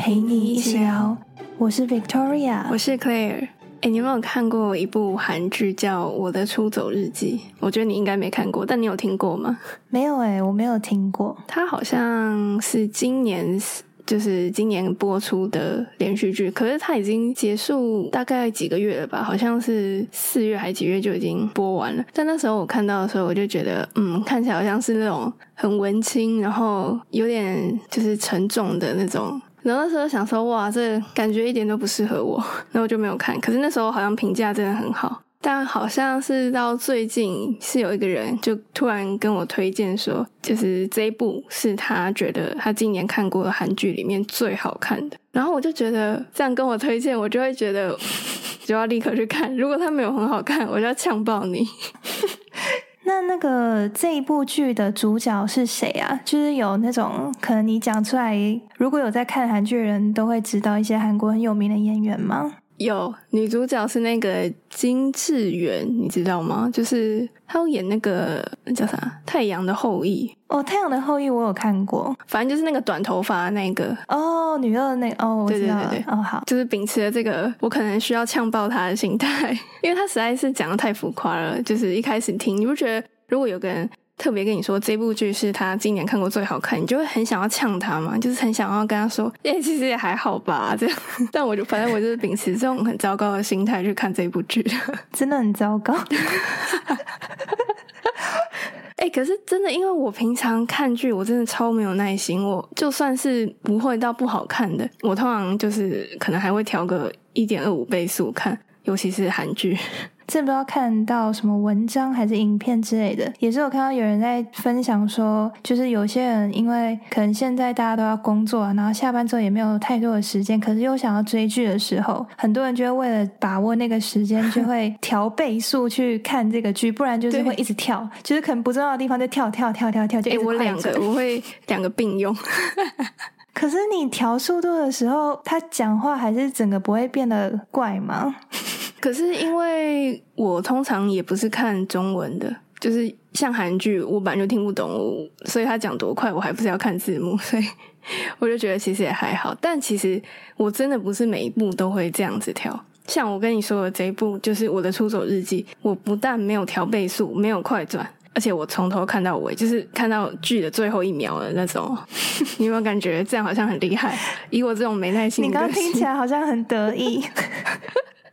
陪你一起聊。我是 Victoria，我是 Claire。哎，你有没有看过一部韩剧叫《我的出走日记》？我觉得你应该没看过，但你有听过吗？没有哎，我没有听过。它好像是今年。就是今年播出的连续剧，可是它已经结束大概几个月了吧？好像是四月还几月就已经播完了。但那时候我看到的时候，我就觉得，嗯，看起来好像是那种很文青，然后有点就是沉重的那种。然后那时候想说，哇，这感觉一点都不适合我，然后我就没有看。可是那时候好像评价真的很好。但好像是到最近，是有一个人就突然跟我推荐说，就是这一部是他觉得他今年看过的韩剧里面最好看的。然后我就觉得这样跟我推荐，我就会觉得 就要立刻去看。如果他没有很好看，我就要呛爆你。那那个这一部剧的主角是谁啊？就是有那种可能你讲出来，如果有在看韩剧的人都会知道一些韩国很有名的演员吗？有女主角是那个金智媛，你知道吗？就是她有演那个叫啥《太阳的后裔》哦，《太阳的后裔》我有看过，反正就是那个短头发那个哦，女二那哦，我知道对哦，好，就是秉持了这个我可能需要呛爆她的心态，因为她实在是讲的太浮夸了。就是一开始听，你不觉得如果有个人。特别跟你说这部剧是他今年看过最好看，你就会很想要呛他嘛，就是很想要跟他说，哎，其实也还好吧，这样。但我就反正我就是秉持这种很糟糕的心态去看这部剧，真的很糟糕。哎，可是真的，因为我平常看剧，我真的超没有耐心。我就算是不会到不好看的，我通常就是可能还会调个一点二五倍速看，尤其是韩剧。不知道看到什么文章还是影片之类的，也是有看到有人在分享说，就是有些人因为可能现在大家都要工作，然后下班之后也没有太多的时间，可是又想要追剧的时候，很多人就会为了把握那个时间，就会调倍速去看这个剧，不然就是会一直跳，就是可能不重要的地方就跳跳跳跳跳，就我两个我会两个并用。可是你调速度的时候，他讲话还是整个不会变得怪吗？可是因为我通常也不是看中文的，就是像韩剧，我本来就听不懂，所以他讲多快，我还不是要看字幕，所以我就觉得其实也还好。但其实我真的不是每一部都会这样子调。像我跟你说的这一部，就是我的出走日记，我不但没有调倍速，没有快转，而且我从头看到尾，就是看到剧的最后一秒的那种。你有没有感觉这样好像很厉害？以我这种没耐心，你刚刚听起来好像很得意。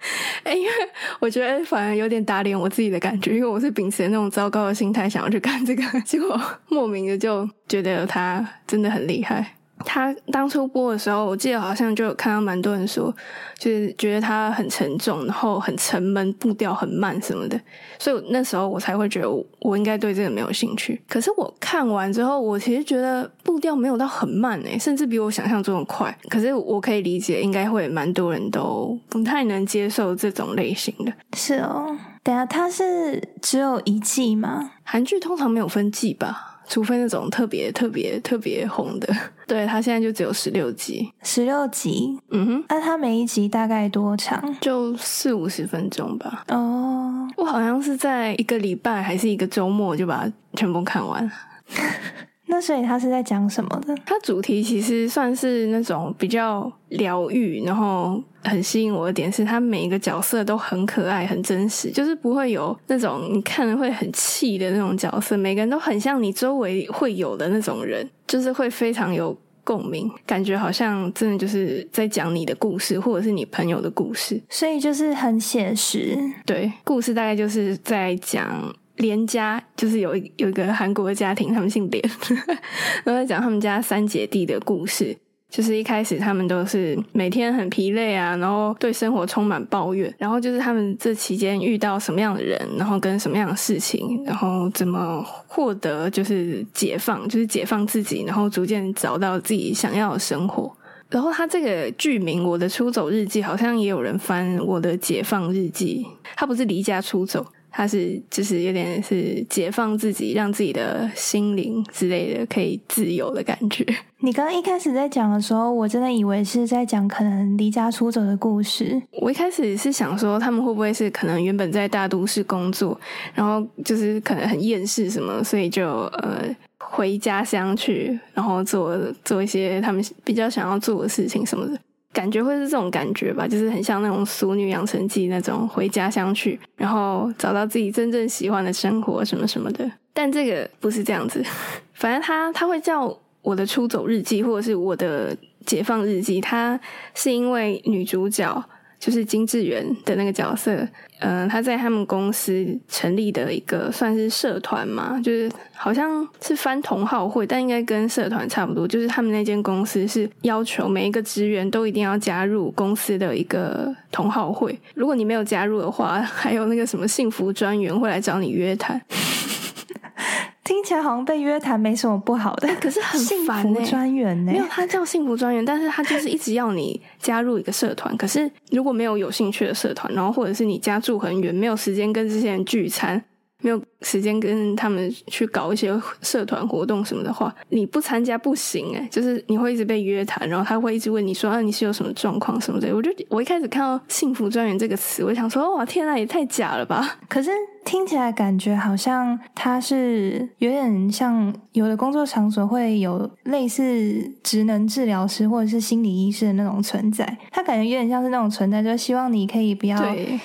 哎，因为我觉得反而有点打脸我自己的感觉，因为我是秉持那种糟糕的心态想要去看这个，结果莫名的就觉得他真的很厉害。他当初播的时候，我记得好像就有看到蛮多人说，就是觉得他很沉重，然后很沉闷，步调很慢什么的。所以那时候我才会觉得我应该对这个没有兴趣。可是我看完之后，我其实觉得步调没有到很慢诶，甚至比我想象中的快。可是我可以理解，应该会蛮多人都不太能接受这种类型的。是哦，等下它是只有一季吗？韩剧通常没有分季吧？除非那种特别特别特别红的，对他现在就只有十六集，十六集，嗯哼，那他每一集大概多长？就四五十分钟吧。哦，我好像是在一个礼拜还是一个周末就把它全部看完。那所以他是在讲什么的？他主题其实算是那种比较疗愈，然后很吸引我的点是，他每一个角色都很可爱、很真实，就是不会有那种你看了会很气的那种角色。每个人都很像你周围会有的那种人，就是会非常有共鸣，感觉好像真的就是在讲你的故事，或者是你朋友的故事。所以就是很写实。对，故事大概就是在讲。连家就是有有一个韩国的家庭，他们姓连，然后在讲他们家三姐弟的故事。就是一开始他们都是每天很疲累啊，然后对生活充满抱怨。然后就是他们这期间遇到什么样的人，然后跟什么样的事情，然后怎么获得就是解放，就是解放自己，然后逐渐找到自己想要的生活。然后他这个剧名《我的出走日记》，好像也有人翻《我的解放日记》，他不是离家出走。他是就是有点是解放自己，让自己的心灵之类的可以自由的感觉。你刚刚一开始在讲的时候，我真的以为是在讲可能离家出走的故事。我一开始是想说，他们会不会是可能原本在大都市工作，然后就是可能很厌世什么，所以就呃。回家乡去，然后做做一些他们比较想要做的事情什么的，感觉会是这种感觉吧，就是很像那种《俗女养成记》那种回家乡去，然后找到自己真正喜欢的生活什么什么的。但这个不是这样子，反正他他会叫我的出走日记，或者是我的解放日记，他是因为女主角。就是金智媛的那个角色，嗯，他在他们公司成立的一个算是社团嘛，就是好像是翻同好会，但应该跟社团差不多。就是他们那间公司是要求每一个职员都一定要加入公司的一个同好会，如果你没有加入的话，还有那个什么幸福专员会来找你约谈。听起来好像被约谈没什么不好的，可是很烦幸福专员呢？没有，他叫幸福专员，但是他就是一直要你加入一个社团。可是如果没有有兴趣的社团，然后或者是你家住很远，没有时间跟这些人聚餐。没有时间跟他们去搞一些社团活动什么的话，你不参加不行诶就是你会一直被约谈，然后他会一直问你说啊你是有什么状况什么的。我就我一开始看到“幸福专员”这个词，我想说哇天啊也太假了吧！可是听起来感觉好像他是有点像有的工作场所会有类似职能治疗师或者是心理医师的那种存在，他感觉有点像是那种存在，就是希望你可以不要，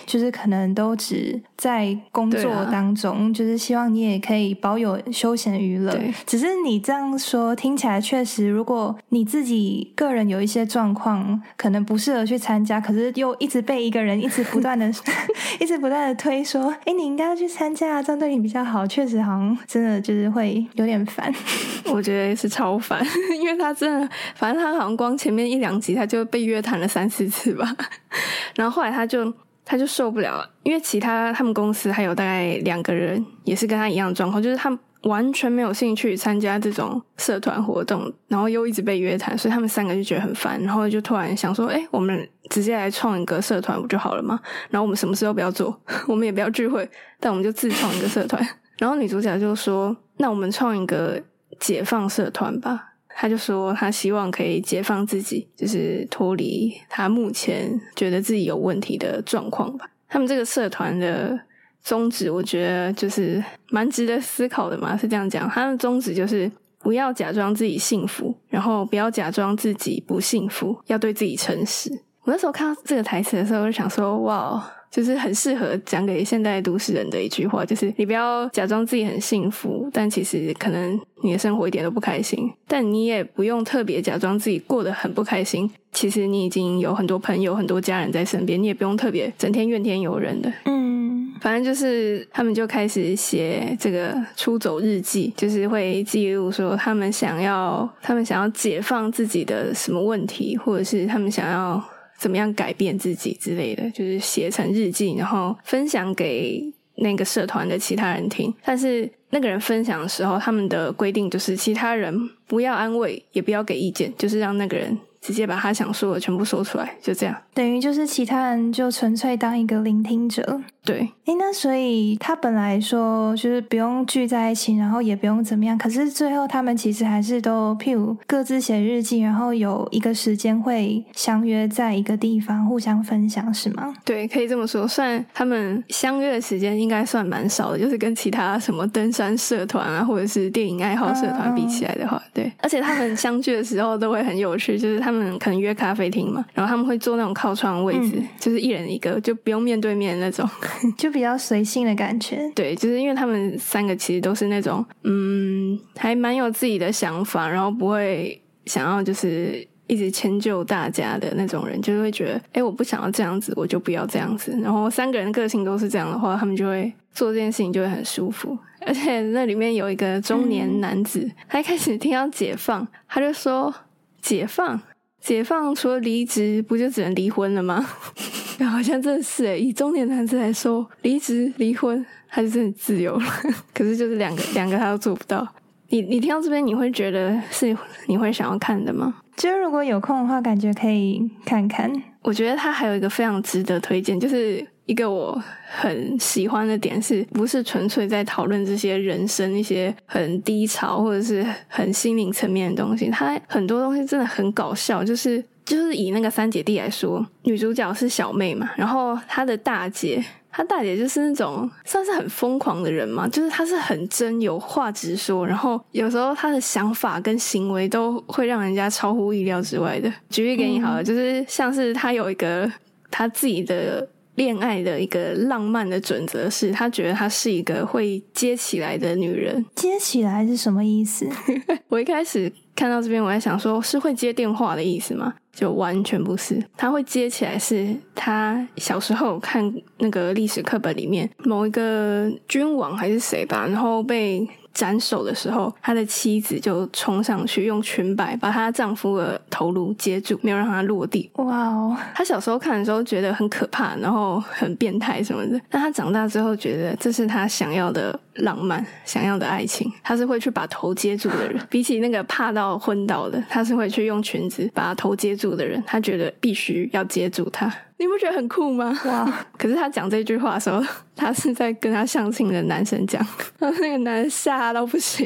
就是可能都只在工作当中。就是希望你也可以保有休闲娱乐，只是你这样说听起来确实，如果你自己个人有一些状况，可能不适合去参加，可是又一直被一个人一直不断的、一直不断的推说，哎，你应该要去参加，这样对你比较好。确实，好像真的就是会有点烦。我觉得是超烦，因为他真的，反正他好像光前面一两集他就被约谈了三四次吧，然后后来他就。他就受不了了，因为其他他们公司还有大概两个人也是跟他一样的状况，就是他完全没有兴趣参加这种社团活动，然后又一直被约谈，所以他们三个就觉得很烦，然后就突然想说：“哎，我们直接来创一个社团不就好了吗？然后我们什么事都不要做，我们也不要聚会，但我们就自创一个社团。”然后女主角就说：“那我们创一个解放社团吧。”她就说，她希望可以解放自己，就是脱离她目前觉得自己有问题的状况吧。他们这个社团的宗旨，我觉得就是蛮值得思考的嘛。是这样讲，他的宗旨就是不要假装自己幸福，然后不要假装自己不幸福，要对自己诚实。我那时候看到这个台词的时候，我就想说，哇。就是很适合讲给现代都市人的一句话，就是你不要假装自己很幸福，但其实可能你的生活一点都不开心。但你也不用特别假装自己过得很不开心，其实你已经有很多朋友、很多家人在身边，你也不用特别整天怨天尤人的。嗯，反正就是他们就开始写这个出走日记，就是会记录说他们想要，他们想要解放自己的什么问题，或者是他们想要。怎么样改变自己之类的，就是写成日记，然后分享给那个社团的其他人听。但是那个人分享的时候，他们的规定就是其他人不要安慰，也不要给意见，就是让那个人。直接把他想说的全部说出来，就这样。等于就是其他人就纯粹当一个聆听者。对，诶，那所以他本来说就是不用聚在一起，然后也不用怎么样，可是最后他们其实还是都譬如各自写日记，然后有一个时间会相约在一个地方互相分享，是吗？对，可以这么说。算他们相约的时间应该算蛮少的，就是跟其他什么登山社团啊，或者是电影爱好社团比起来的话，对。而且他们相聚的时候都会很有趣，就是他。他们可能约咖啡厅嘛，然后他们会坐那种靠窗位置，就是一人一个，就不用面对面那种，就比较随性的感觉。对，就是因为他们三个其实都是那种，嗯，还蛮有自己的想法，然后不会想要就是一直迁就大家的那种人，就会觉得，哎，我不想要这样子，我就不要这样子。然后三个人个性都是这样的话，他们就会做这件事情就会很舒服。而且那里面有一个中年男子，他一开始听到解放，他就说解放。解放除了离职，不就只能离婚了吗？好像真的是诶，以中年男子来说，离职离婚他就真的自由了。可是就是两个两个他都做不到。你你听到这边，你会觉得是你会想要看的吗？就如果有空的话，感觉可以看看。我觉得他还有一个非常值得推荐，就是。一个我很喜欢的点，是不是纯粹在讨论这些人生一些很低潮或者是很心灵层面的东西？它很多东西真的很搞笑，就是就是以那个三姐弟来说，女主角是小妹嘛，然后她的大姐她大姐就是那种算是很疯狂的人嘛，就是她是很真，有话直说，然后有时候她的想法跟行为都会让人家超乎意料之外的。举例给你好了，就是像是她有一个她自己的。恋爱的一个浪漫的准则是，他觉得她是一个会接起来的女人。接起来是什么意思？我一开始看到这边，我在想，说是会接电话的意思吗？就完全不是。他会接起来，是他小时候看那个历史课本里面某一个君王还是谁吧，然后被。斩首的时候，他的妻子就冲上去，用裙摆把她丈夫的头颅接住，没有让他落地。哇哦！他小时候看的时候觉得很可怕，然后很变态什么的。但他长大之后觉得这是他想要的浪漫，想要的爱情。他是会去把头接住的人，比起那个怕到昏倒的，他是会去用裙子把头接住的人。他觉得必须要接住他。你不觉得很酷吗？哇！可是他讲这句话的时候，他是在跟他相亲的男生讲，然后那个男人吓到不行，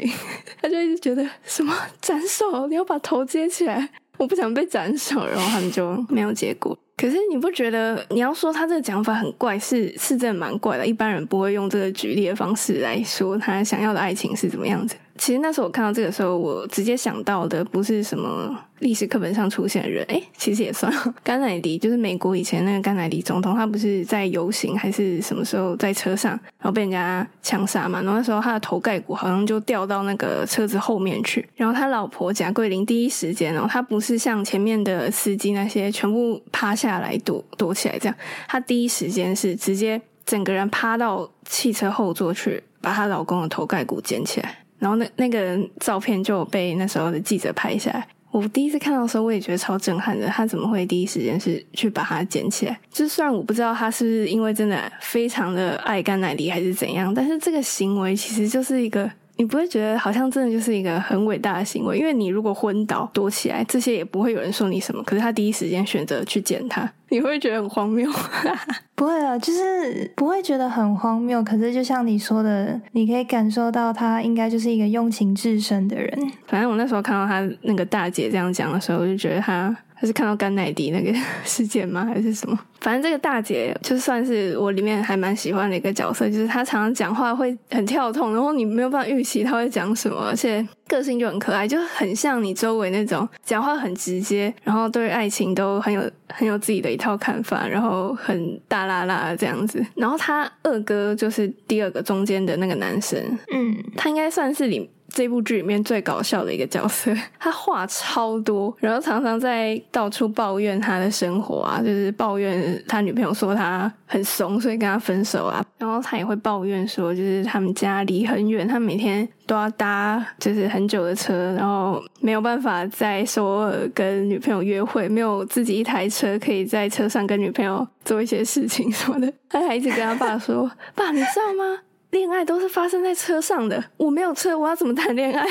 他就一直觉得什么斩首，你要把头接起来，我不想被斩首，然后他们就没有结果。可是你不觉得你要说他这个讲法很怪，是是真的蛮怪的，一般人不会用这个举例的方式来说他想要的爱情是怎么样子。其实那时候我看到这个时候，我直接想到的不是什么历史课本上出现的人，哎，其实也算甘乃迪，就是美国以前那个甘乃迪总统，他不是在游行还是什么时候在车上，然后被人家枪杀嘛？然后那时候他的头盖骨好像就掉到那个车子后面去，然后他老婆贾桂林第一时间哦，他不是像前面的司机那些全部趴下来躲躲起来这样，他第一时间是直接整个人趴到汽车后座去，把她老公的头盖骨捡起来。然后那那个照片就被那时候的记者拍下来。我第一次看到的时候，我也觉得超震撼的。他怎么会第一时间是去把它捡起来？就虽然我不知道他是不是因为真的非常的爱甘乃迪还是怎样，但是这个行为其实就是一个。你不会觉得好像真的就是一个很伟大的行为，因为你如果昏倒躲起来，这些也不会有人说你什么。可是他第一时间选择去捡他，你会觉得很荒谬？不会啊，就是不会觉得很荒谬。可是就像你说的，你可以感受到他应该就是一个用情至深的人。反正我那时候看到他那个大姐这样讲的时候，我就觉得他。还是看到甘乃迪那个 事件吗？还是什么？反正这个大姐就算是我里面还蛮喜欢的一个角色，就是她常常讲话会很跳痛，然后你没有办法预期她会讲什么，而且个性就很可爱，就很像你周围那种讲话很直接，然后对爱情都很有很有自己的一套看法，然后很大啦啦这样子。然后他二哥就是第二个中间的那个男生，嗯，他应该算是里。这部剧里面最搞笑的一个角色，他话超多，然后常常在到处抱怨他的生活啊，就是抱怨他女朋友说他很怂，所以跟他分手啊。然后他也会抱怨说，就是他们家离很远，他每天都要搭就是很久的车，然后没有办法在首尔跟女朋友约会，没有自己一台车可以在车上跟女朋友做一些事情什么的。他还一直跟他爸说：“爸，你知道吗？”恋爱都是发生在车上的，我没有车，我要怎么谈恋爱？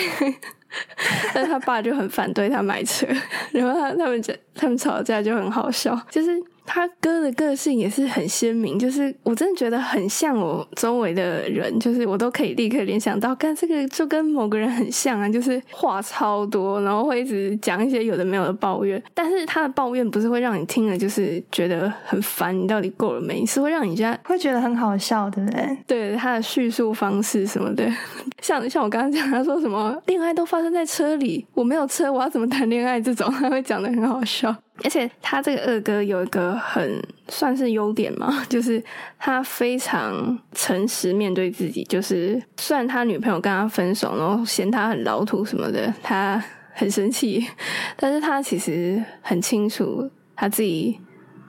但他爸就很反对他买车，然后他他们吵他们吵架就很好笑，就是。他哥的个性也是很鲜明，就是我真的觉得很像我周围的人，就是我都可以立刻联想到，干这个就跟某个人很像啊，就是话超多，然后会一直讲一些有的没有的抱怨。但是他的抱怨不是会让你听了就是觉得很烦，你到底够了没？是会让你觉得会觉得很好笑，对不对？对，他的叙述方式什么的，像像我刚刚讲，他说什么恋爱都发生在车里，我没有车，我要怎么谈恋爱？这种他会讲的很好笑。而且他这个二哥有一个很算是优点嘛，就是他非常诚实面对自己。就是虽然他女朋友跟他分手，然后嫌他很老土什么的，他很生气，但是他其实很清楚他自己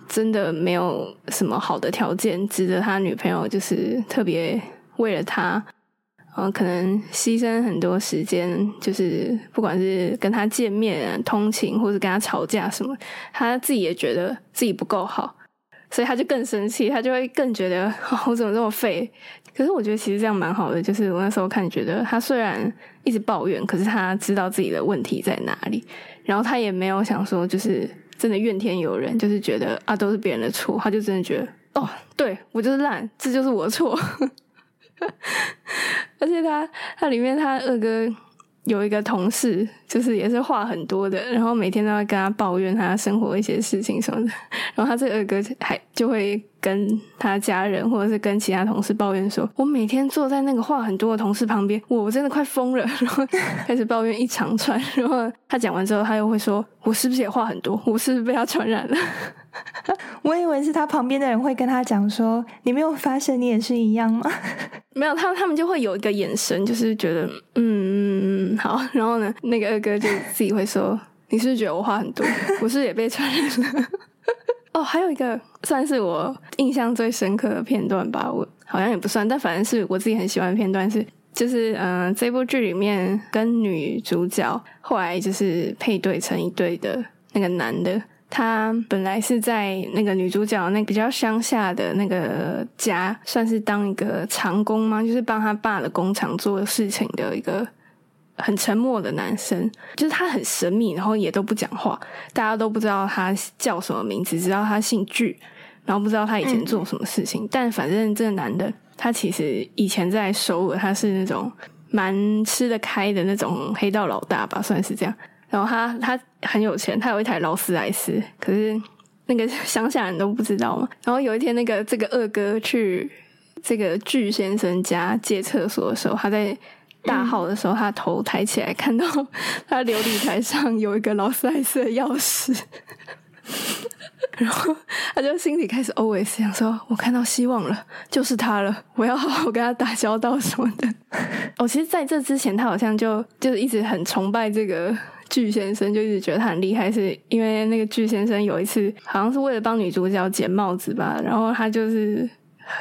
真的没有什么好的条件值得他女朋友就是特别为了他。嗯，可能牺牲很多时间，就是不管是跟他见面、通勤，或者跟他吵架什么，他自己也觉得自己不够好，所以他就更生气，他就会更觉得我怎么这么废。可 是我觉得其实这样蛮好的，就是我那时候看觉得他虽然一直抱怨，可是他知道自己的问题在哪里，然后他也没有想说就是真的怨天尤人，就是觉得啊都是别人的错，他就真的觉得哦，对我就是烂，这就是我的错。而且他他里面他二哥有一个同事，就是也是话很多的，然后每天都要跟他抱怨他生活一些事情什么的。然后他这个二哥还就会跟他家人或者是跟其他同事抱怨说：“我每天坐在那个话很多的同事旁边，我真的快疯了。” 然后开始抱怨一长串。然后他讲完之后，他又会说：“我是不是也话很多？我是不是被他传染了？” 我以为是他旁边的人会跟他讲说：“你没有发现你也是一样吗？” 没有，他他们就会有一个眼神，就是觉得嗯嗯嗯好。然后呢，那个二哥就自己会说：“ 你是不是觉得我话很多？我是也被传染了。”哦，还有一个算是我印象最深刻的片段吧，我好像也不算，但反正是我自己很喜欢的片段是，就是嗯，这部剧里面跟女主角后来就是配对成一对的那个男的。他本来是在那个女主角那比较乡下的那个家，算是当一个长工吗？就是帮他爸的工厂做事情的一个很沉默的男生，就是他很神秘，然后也都不讲话，大家都不知道他叫什么名字，知道他姓具，然后不知道他以前做什么事情。但反正这个男的，他其实以前在首尔，他是那种蛮吃得开的那种黑道老大吧，算是这样。然后他他很有钱，他有一台劳斯莱斯，可是那个 乡下人都不知道嘛。然后有一天，那个这个二哥去这个巨先生家借厕所的时候，他在大号的时候，他头抬起来，看到他琉璃台上有一个劳斯莱斯的钥匙，然后他就心里开始 always 想说：“我看到希望了，就是他了，我要好好跟他打交道什么的。”哦，其实在这之前，他好像就就是一直很崇拜这个。巨先生就一直觉得他很厉害，是因为那个巨先生有一次好像是为了帮女主角捡帽子吧，然后他就是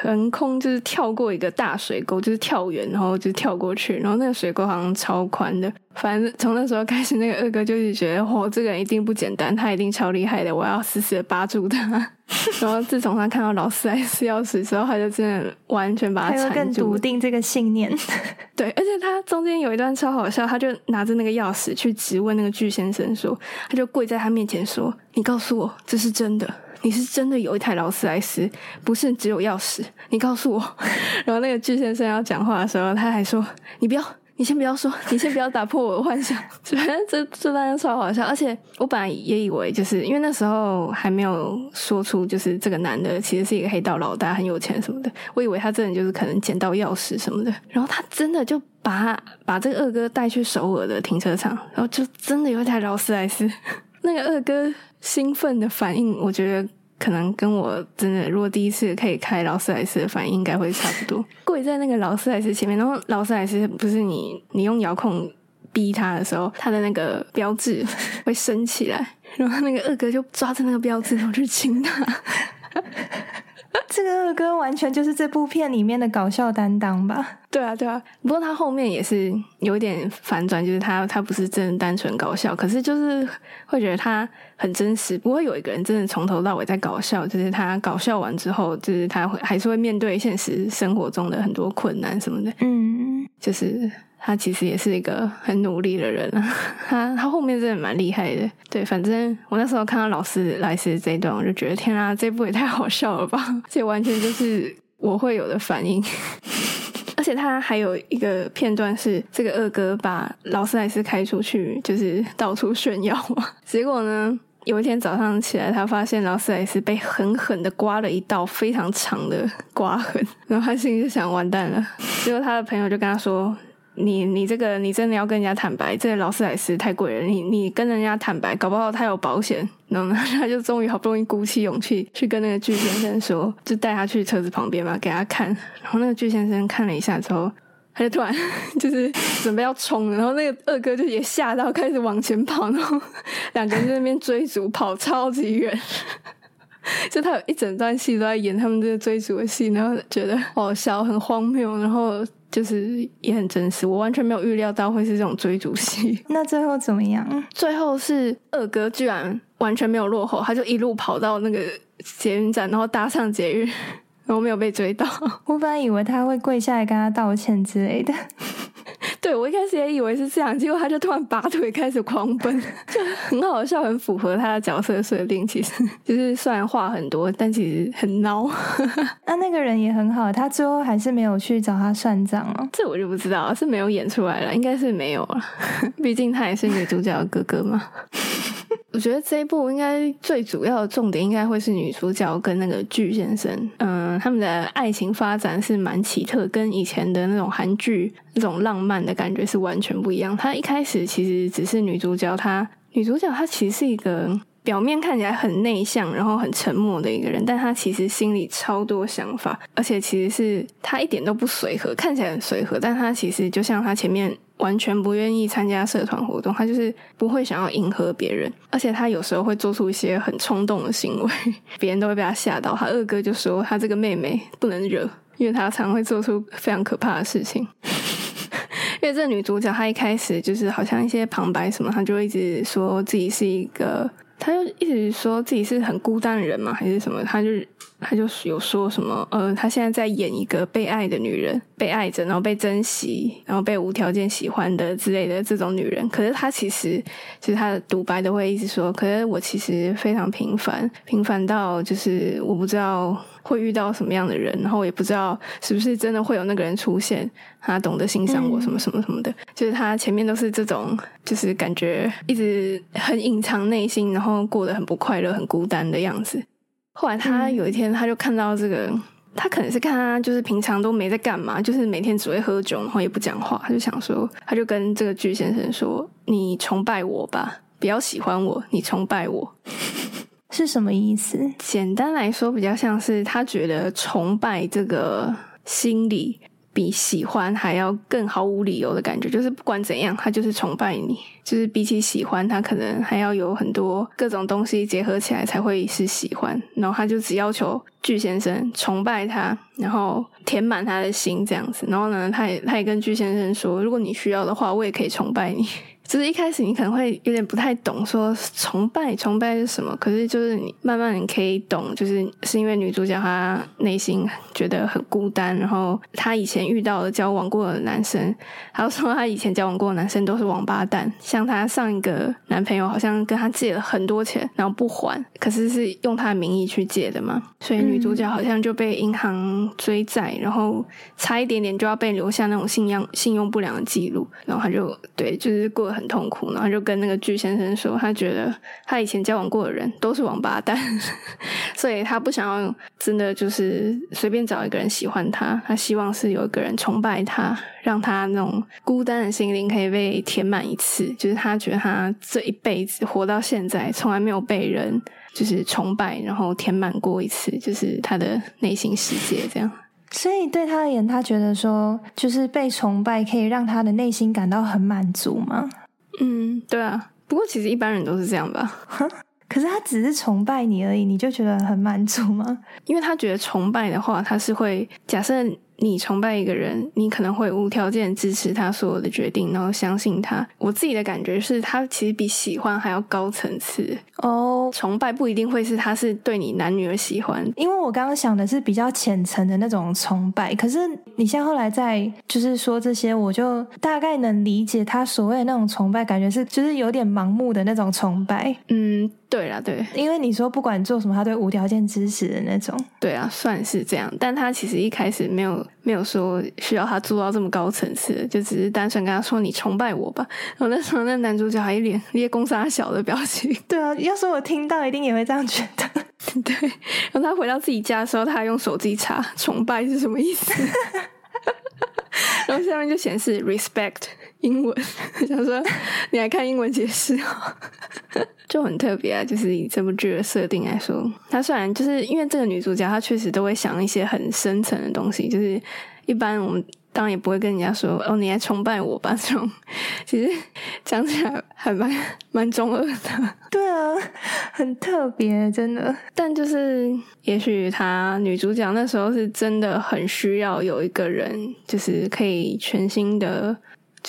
横空就是跳过一个大水沟，就是跳远，然后就跳过去，然后那个水沟好像超宽的。反正从那时候开始，那个二哥就是觉得，哦，这个人一定不简单，他一定超厉害的，我要死死的扒住他。然后自从他看到劳斯莱斯钥匙之后，他就真的完全把他缠住，更笃定这个信念。对，而且他中间有一段超好笑，他就拿着那个钥匙去质问那个巨先生，说，他就跪在他面前说：“你告诉我，这是真的，你是真的有一台劳斯莱斯，不是只有钥匙，你告诉我。”然后那个巨先生要讲话的时候，他还说：“你不要。”你先不要说，你先不要打破我的幻想。反正这这当然超好笑，而且我本来也以为，就是因为那时候还没有说出，就是这个男的其实是一个黑道老大，很有钱什么的。我以为他真的就是可能捡到钥匙什么的，然后他真的就把把这个二哥带去首尔的停车场，然后就真的有一台劳斯莱斯。那个二哥兴奋的反应，我觉得。可能跟我真的，如果第一次可以开劳斯莱斯的反应，应该会差不多。跪在那个劳斯莱斯前面，然后劳斯莱斯不是你，你用遥控逼他的时候，他的那个标志 会升起来，然后那个二哥就抓着那个标志，然后去亲他。这个二哥完全就是这部片里面的搞笑担当吧？对啊，对啊。不过他后面也是有点反转，就是他他不是真的单纯搞笑，可是就是会觉得他很真实。不会有一个人真的从头到尾在搞笑，就是他搞笑完之后，就是他会还是会面对现实生活中的很多困难什么的。嗯，就是。他其实也是一个很努力的人啊，他他后面真的蛮厉害的。对，反正我那时候看到老师来时这一段，我就觉得天啊，这部也太好笑了吧！这完全就是我会有的反应。而且他还有一个片段是，这个二哥把劳斯莱斯开出去，就是到处炫耀嘛。结果呢，有一天早上起来，他发现劳斯莱斯被狠狠的刮了一道非常长的刮痕，然后他心里就想完蛋了。结果他的朋友就跟他说。你你这个你真的要跟人家坦白，这个劳斯莱斯太贵了。你你跟人家坦白，搞不好他有保险。然后 他就终于好不容易鼓起勇气去跟那个巨先生说，就带他去车子旁边嘛，给他看。然后那个巨先生看了一下之后，他就突然 就是准备要冲，然后那个二哥就也吓到开始往前跑，然后两个人在那边追逐，跑超级远。就他有一整段戏都在演他们这个追逐的戏，然后觉得好笑，很荒谬，然后。就是也很真实，我完全没有预料到会是这种追逐戏。那最后怎么样？最后是二哥居然完全没有落后，他就一路跑到那个捷运站，然后搭上捷运，然后没有被追到。我本来以为他会跪下来跟他道歉之类的。对我一开始也以为是这样，结果他就突然拔腿开始狂奔，就很好笑，很符合他的角色设定。其实 就是虽然话很多，但其实很孬。那那个人也很好，他最后还是没有去找他算账哦。这我就不知道，是没有演出来了，应该是没有了。毕竟他也是女主角的哥哥嘛。我觉得这一部应该最主要的重点应该会是女主角跟那个具先生，嗯，他们的爱情发展是蛮奇特，跟以前的那种韩剧那种浪漫的感觉是完全不一样。她一开始其实只是女主角，她女主角她其实是一个表面看起来很内向，然后很沉默的一个人，但她其实心里超多想法，而且其实是她一点都不随和，看起来很随和，但她其实就像她前面。完全不愿意参加社团活动，他就是不会想要迎合别人，而且他有时候会做出一些很冲动的行为，别人都会被他吓到。他二哥就说他这个妹妹不能惹，因为他常会做出非常可怕的事情。因为这女主角她一开始就是好像一些旁白什么，她就一直说自己是一个，她就一直说自己是很孤单的人嘛，还是什么，她就。他就有说什么，呃，他现在在演一个被爱的女人，被爱着，然后被珍惜，然后被无条件喜欢的之类的这种女人。可是他其实，其实他的独白都会一直说，可是我其实非常平凡，平凡到就是我不知道会遇到什么样的人，然后也不知道是不是真的会有那个人出现，他懂得欣赏我什么什么什么的。就是他前面都是这种，就是感觉一直很隐藏内心，然后过得很不快乐、很孤单的样子。后来他有一天，他就看到这个，他可能是看他就是平常都没在干嘛，就是每天只会喝酒，然后也不讲话。他就想说，他就跟这个巨先生说：“你崇拜我吧，不要喜欢我，你崇拜我 是什么意思？”简单来说，比较像是他觉得崇拜这个心理。比喜欢还要更毫无理由的感觉，就是不管怎样，他就是崇拜你。就是比起喜欢，他可能还要有很多各种东西结合起来才会是喜欢。然后他就只要求巨先生崇拜他，然后填满他的心这样子。然后呢，他也他也跟巨先生说，如果你需要的话，我也可以崇拜你。就是一开始你可能会有点不太懂，说崇拜崇拜是什么？可是就是你慢慢你可以懂，就是是因为女主角她内心觉得很孤单，然后她以前遇到的交往过的男生，还有说她以前交往过的男生都是王八蛋，像她上一个男朋友好像跟她借了很多钱，然后不还，可是是用她的名义去借的嘛，所以女主角好像就被银行追债，然后差一点点就要被留下那种信用信用不良的记录，然后她就对，就是过。很痛苦，然后就跟那个巨先生说，他觉得他以前交往过的人都是王八蛋，所以他不想要真的就是随便找一个人喜欢他，他希望是有一个人崇拜他，让他那种孤单的心灵可以被填满一次。就是他觉得他这一辈子活到现在，从来没有被人就是崇拜，然后填满过一次，就是他的内心世界这样。所以对他而言，他觉得说，就是被崇拜可以让他的内心感到很满足吗？嗯，对啊。不过其实一般人都是这样吧。可是他只是崇拜你而已，你就觉得很满足吗？因为他觉得崇拜的话，他是会假设。你崇拜一个人，你可能会无条件支持他所有的决定，然后相信他。我自己的感觉是他其实比喜欢还要高层次哦。崇拜不一定会是他是对你男女的喜欢，因为我刚刚想的是比较浅层的那种崇拜。可是你像后来在就是说这些，我就大概能理解他所谓的那种崇拜，感觉是就是有点盲目的那种崇拜。嗯，对啦，对，因为你说不管做什么，他都无条件支持的那种。对啊，算是这样，但他其实一开始没有。没有说需要他做到这么高层次，就只是单纯跟他说你崇拜我吧。然后那时候那男主角还一脸捏公杀小的表情。对啊，要是我听到，一定也会这样觉得。对，然后他回到自己家的时候，他还用手机查崇拜是什么意思。然后下面就显示 respect 英文，想说你还看英文解释哦，就很特别啊。就是以这部剧的设定来说，她虽然就是因为这个女主角，她确实都会想一些很深层的东西，就是一般我们。当然也不会跟人家说哦，你还崇拜我吧？这种其实讲起来还蛮蛮中二的。对啊，很特别，真的。但就是，也许她女主角那时候是真的很需要有一个人，就是可以全心的，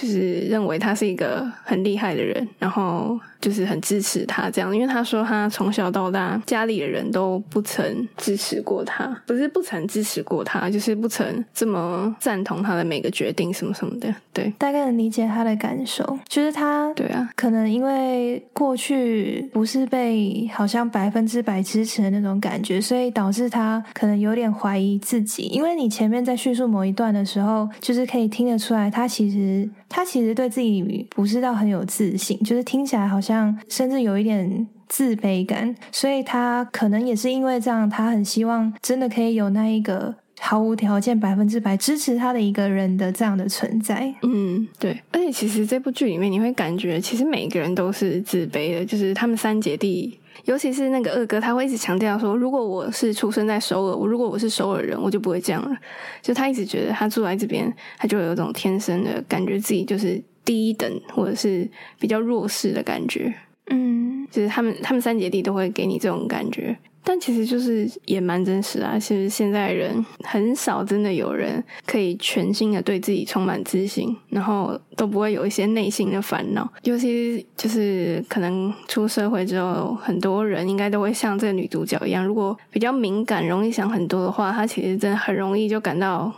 就是认为他是一个很厉害的人，然后就是很支持他这样，因为他说他从小到大家里的人都不曾支持过他，不是不曾支持过他，就是不曾这么赞同他的每个决定什么什么的。对，大概能理解他的感受，就是他对啊，可能因为过去不是被好像百分之百支持的那种感觉，所以导致他可能有点怀疑自己。因为你前面在叙述某一段的时候，就是可以听得出来，他其实他其实对自己不是到很有自信，就是听起来好像像甚至有一点自卑感，所以他可能也是因为这样，他很希望真的可以有那一个毫无条件、百分之百支持他的一个人的这样的存在。嗯，对。而且其实这部剧里面，你会感觉其实每一个人都是自卑的，就是他们三姐弟。尤其是那个二哥，他会一直强调说：“如果我是出生在首尔，我如果我是首尔人，我就不会这样了。”就他一直觉得他住在这边，他就有一种天生的感觉自己就是低等，或者是比较弱势的感觉。嗯，就是他们他们三姐弟都会给你这种感觉。但其实就是也蛮真实啊。其实现在人很少真的有人可以全心的对自己充满自信，然后都不会有一些内心的烦恼。尤其就是可能出社会之后，很多人应该都会像这个女主角一样，如果比较敏感、容易想很多的话，她其实真的很容易就感到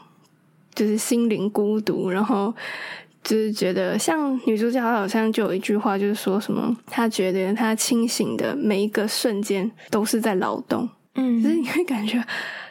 就是心灵孤独，然后。就是觉得像女主角，她好像就有一句话，就是说什么，她觉得她清醒的每一个瞬间都是在劳动，嗯，就是你会感觉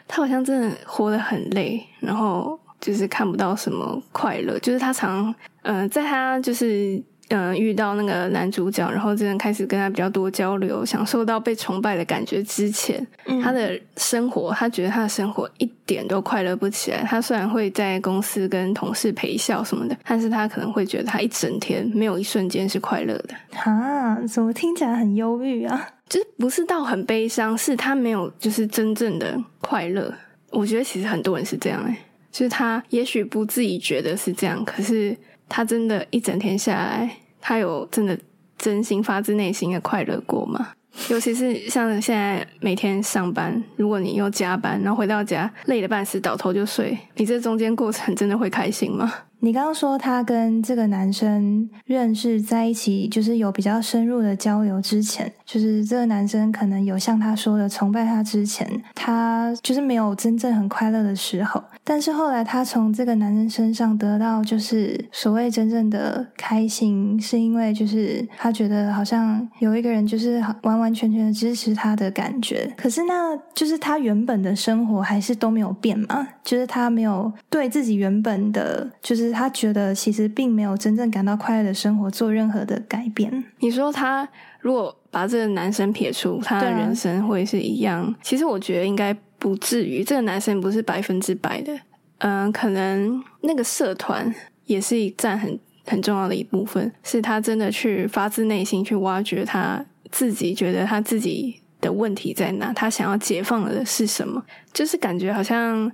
她好像真的活得很累，然后就是看不到什么快乐，就是她常，嗯，在她就是。嗯，遇到那个男主角，然后真的开始跟他比较多交流，享受到被崇拜的感觉之前，他的生活，他觉得他的生活一点都快乐不起来。他虽然会在公司跟同事陪笑什么的，但是他可能会觉得他一整天没有一瞬间是快乐的。啊，怎么听起来很忧郁啊？就是不是到很悲伤，是他没有就是真正的快乐。我觉得其实很多人是这样哎，就是他也许不自己觉得是这样，可是。他真的，一整天下来，他有真的真心发自内心的快乐过吗？尤其是像现在每天上班，如果你又加班，然后回到家累得半死，倒头就睡，你这中间过程真的会开心吗？你刚刚说他跟这个男生认识在一起，就是有比较深入的交流之前，就是这个男生可能有像他说的崇拜他之前，他就是没有真正很快乐的时候。但是后来他从这个男生身上得到就是所谓真正的开心，是因为就是他觉得好像有一个人就是完完全全的支持他的感觉。可是那就是他原本的生活还是都没有变嘛？就是他没有对自己原本的，就是他觉得其实并没有真正感到快乐的生活做任何的改变。你说他如果把这个男生撇除，他的人生会是一样？其实我觉得应该。不至于，这个男生不是百分之百的，嗯，可能那个社团也是一占很很重要的一部分，是他真的去发自内心去挖掘他自己觉得他自己的问题在哪，他想要解放的是什么，就是感觉好像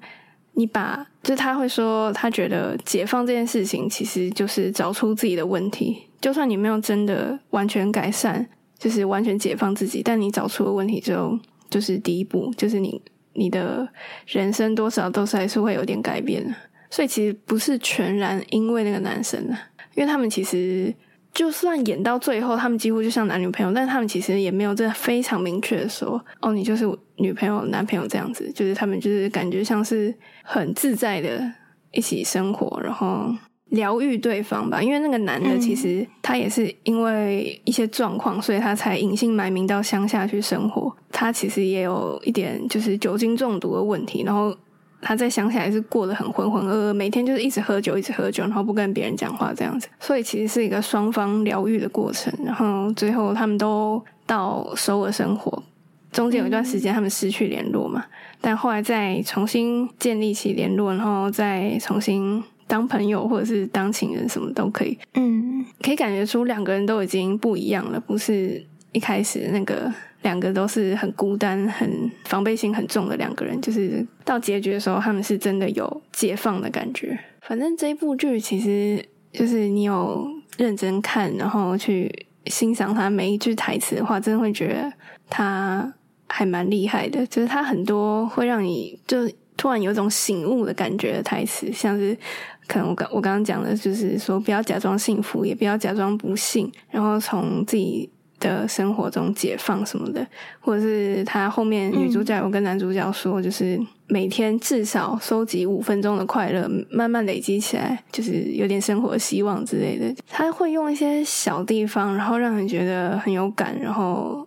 你把，就他会说他觉得解放这件事情其实就是找出自己的问题，就算你没有真的完全改善，就是完全解放自己，但你找出了问题之后，就是第一步，就是你。你的人生多少都是还是会有点改变的，所以其实不是全然因为那个男生的，因为他们其实就算演到最后，他们几乎就像男女朋友，但他们其实也没有真的非常明确的说，哦，你就是女朋友、男朋友这样子，就是他们就是感觉像是很自在的一起生活，然后。疗愈对方吧，因为那个男的其实他也是因为一些状况，所以他才隐姓埋名到乡下去生活。他其实也有一点就是酒精中毒的问题，然后他在乡下也是过得很浑浑噩噩，每天就是一直喝酒，一直喝酒，然后不跟别人讲话这样子。所以其实是一个双方疗愈的过程。然后最后他们都到首尔生活，中间有一段时间他们失去联络嘛，但后来再重新建立起联络，然后再重新。当朋友或者是当情人，什么都可以。嗯，可以感觉出两个人都已经不一样了，不是一开始那个两个都是很孤单、很防备心很重的两个人，就是到结局的时候，他们是真的有解放的感觉。反正这一部剧其实就是你有认真看，然后去欣赏他每一句台词的话，真的会觉得他还蛮厉害的。就是他很多会让你就。突然有种醒悟的感觉的台词，像是可能我刚我刚刚讲的，就是说不要假装幸福，也不要假装不幸，然后从自己的生活中解放什么的，或者是他后面女主角有跟男主角说，就是每天至少收集五分钟的快乐，慢慢累积起来，就是有点生活希望之类的。他会用一些小地方，然后让人觉得很有感，然后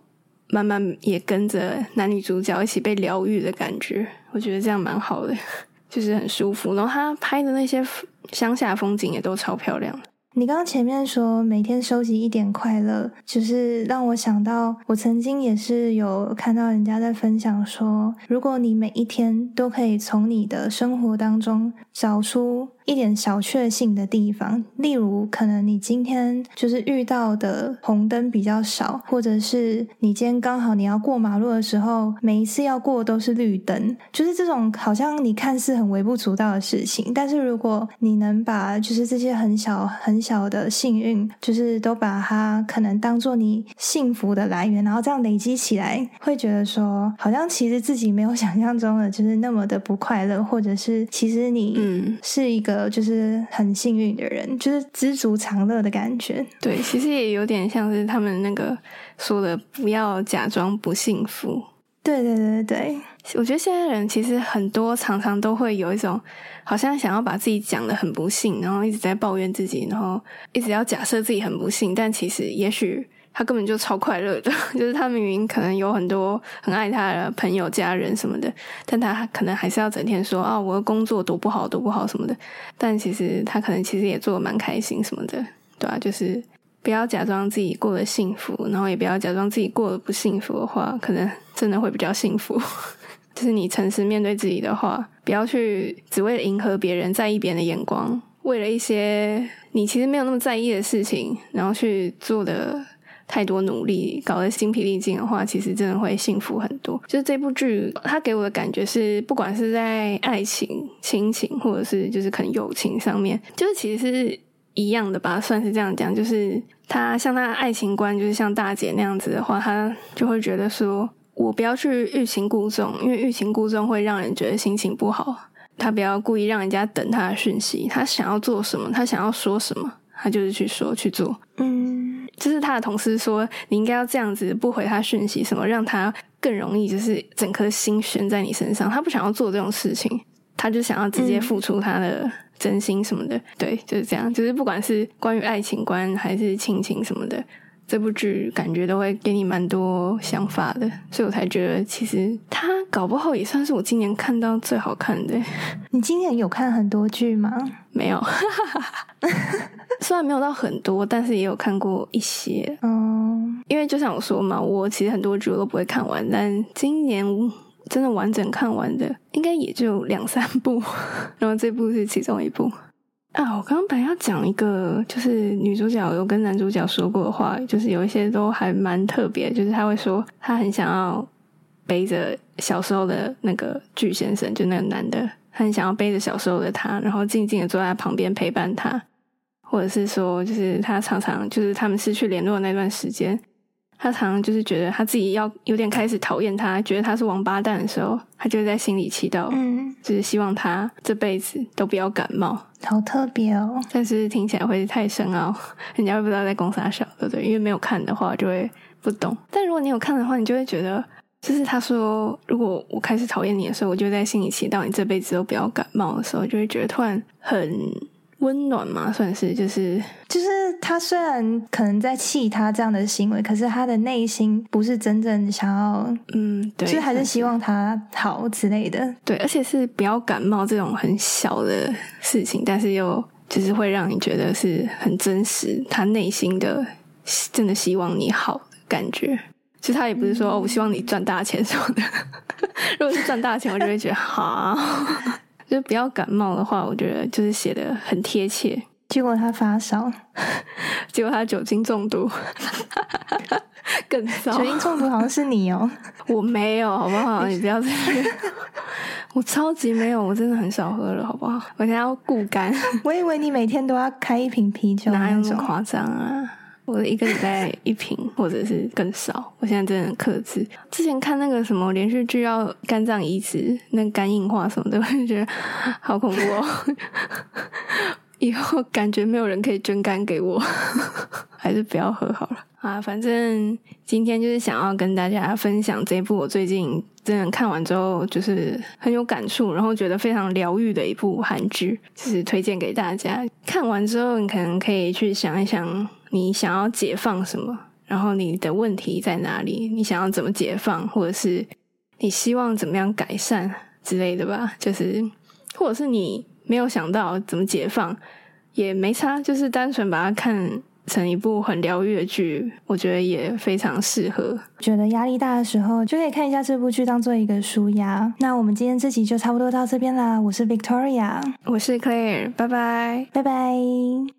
慢慢也跟着男女主角一起被疗愈的感觉。我觉得这样蛮好的，就是很舒服。然后他拍的那些乡下风景也都超漂亮。你刚刚前面说每天收集一点快乐，就是让我想到，我曾经也是有看到人家在分享说，如果你每一天都可以从你的生活当中找出。一点小确幸的地方，例如可能你今天就是遇到的红灯比较少，或者是你今天刚好你要过马路的时候，每一次要过都是绿灯，就是这种好像你看似很微不足道的事情，但是如果你能把就是这些很小很小的幸运，就是都把它可能当做你幸福的来源，然后这样累积起来，会觉得说好像其实自己没有想象中的就是那么的不快乐，或者是其实你嗯是一个。就是很幸运的人，就是知足常乐的感觉。对，其实也有点像是他们那个说的，不要假装不幸福。对对对对，我觉得现在人其实很多常常都会有一种，好像想要把自己讲的很不幸，然后一直在抱怨自己，然后一直要假设自己很不幸，但其实也许。他根本就超快乐的，就是他明明可能有很多很爱他的朋友、家人什么的，但他可能还是要整天说啊，我的工作多不好，多不好什么的。但其实他可能其实也做的蛮开心什么的，对啊，就是不要假装自己过得幸福，然后也不要假装自己过得不幸福的话，可能真的会比较幸福。就是你诚实面对自己的话，不要去只为了迎合别人、在意别人的眼光，为了一些你其实没有那么在意的事情，然后去做的。太多努力搞得精疲力尽的话，其实真的会幸福很多。就是这部剧，它给我的感觉是，不管是在爱情、亲情，或者是就是可能友情上面，就是其实是一样的吧，算是这样讲。就是他像他爱情观，就是像大姐那样子的话，他就会觉得说，我不要去欲擒故纵，因为欲擒故纵会让人觉得心情不好。他不要故意让人家等他的讯息，他想要做什么，他想要说什么，他就是去说去做。嗯。就是他的同事说，你应该要这样子不回他讯息，什么让他更容易就是整颗心悬在你身上。他不想要做这种事情，他就想要直接付出他的真心什么的。对，就是这样。就是不管是关于爱情观还是亲情什么的，这部剧感觉都会给你蛮多想法的。所以我才觉得，其实它搞不好也算是我今年看到最好看的。你今年有看很多剧吗？没有。虽然没有到很多，但是也有看过一些。嗯，因为就像我说嘛，我其实很多剧我都不会看完，但今年真的完整看完的应该也就两三部，然后这部是其中一部。啊，我刚刚本来要讲一个，就是女主角有跟男主角说过的话，就是有一些都还蛮特别，就是他会说他很想要背着小时候的那个巨先生，就那个男的，他很想要背着小时候的他，然后静静的坐在旁边陪伴他。或者是说，就是他常常就是他们失去联络的那段时间，他常常就是觉得他自己要有点开始讨厌他，觉得他是王八蛋的时候，他就在心里祈祷，嗯，就是希望他这辈子都不要感冒。好特别哦，但是听起来会太深奥，人家会不知道在攻啥小，对不对？因为没有看的话就会不懂。但如果你有看的话，你就会觉得，就是他说，如果我开始讨厌你的时候，我就在心里祈祷你这辈子都不要感冒的时候，就会觉得突然很。温暖嘛，算是就是就是他虽然可能在气他这样的行为，可是他的内心不是真正想要，嗯，对，就还是希望他好之类的。对，而且是不要感冒这种很小的事情，但是又就是会让你觉得是很真实，他内心的真的希望你好的感觉。其实他也不是说哦，我希望你赚大钱什么的。如果是赚大钱，我就会觉得好。就不要感冒的话，我觉得就是写的很贴切。结果他发烧，结果他酒精中毒，更糟。酒精中毒好像是你哦，我没有，好不好？你不要这样。我超级没有，我真的很少喝了，好不好？我现在要固肝。我以为你每天都要开一瓶啤酒，哪有那么夸张啊？我一个礼拜一瓶，或者是更少。我现在真的很克制。之前看那个什么连续剧要肝脏移植，那肝硬化什么的，我就觉得好恐怖哦。以后感觉没有人可以捐肝给我，还是不要喝好了。啊，反正今天就是想要跟大家分享这部我最近真的看完之后就是很有感触，然后觉得非常疗愈的一部韩剧，就是推荐给大家。看完之后，你可能可以去想一想，你想要解放什么，然后你的问题在哪里，你想要怎么解放，或者是你希望怎么样改善之类的吧。就是，或者是你没有想到怎么解放，也没差，就是单纯把它看。成一部很疗愈的剧，我觉得也非常适合。觉得压力大的时候，就可以看一下这部剧，当做一个舒压。那我们今天这集就差不多到这边啦。我是 Victoria，我是 Claire，拜拜，拜拜。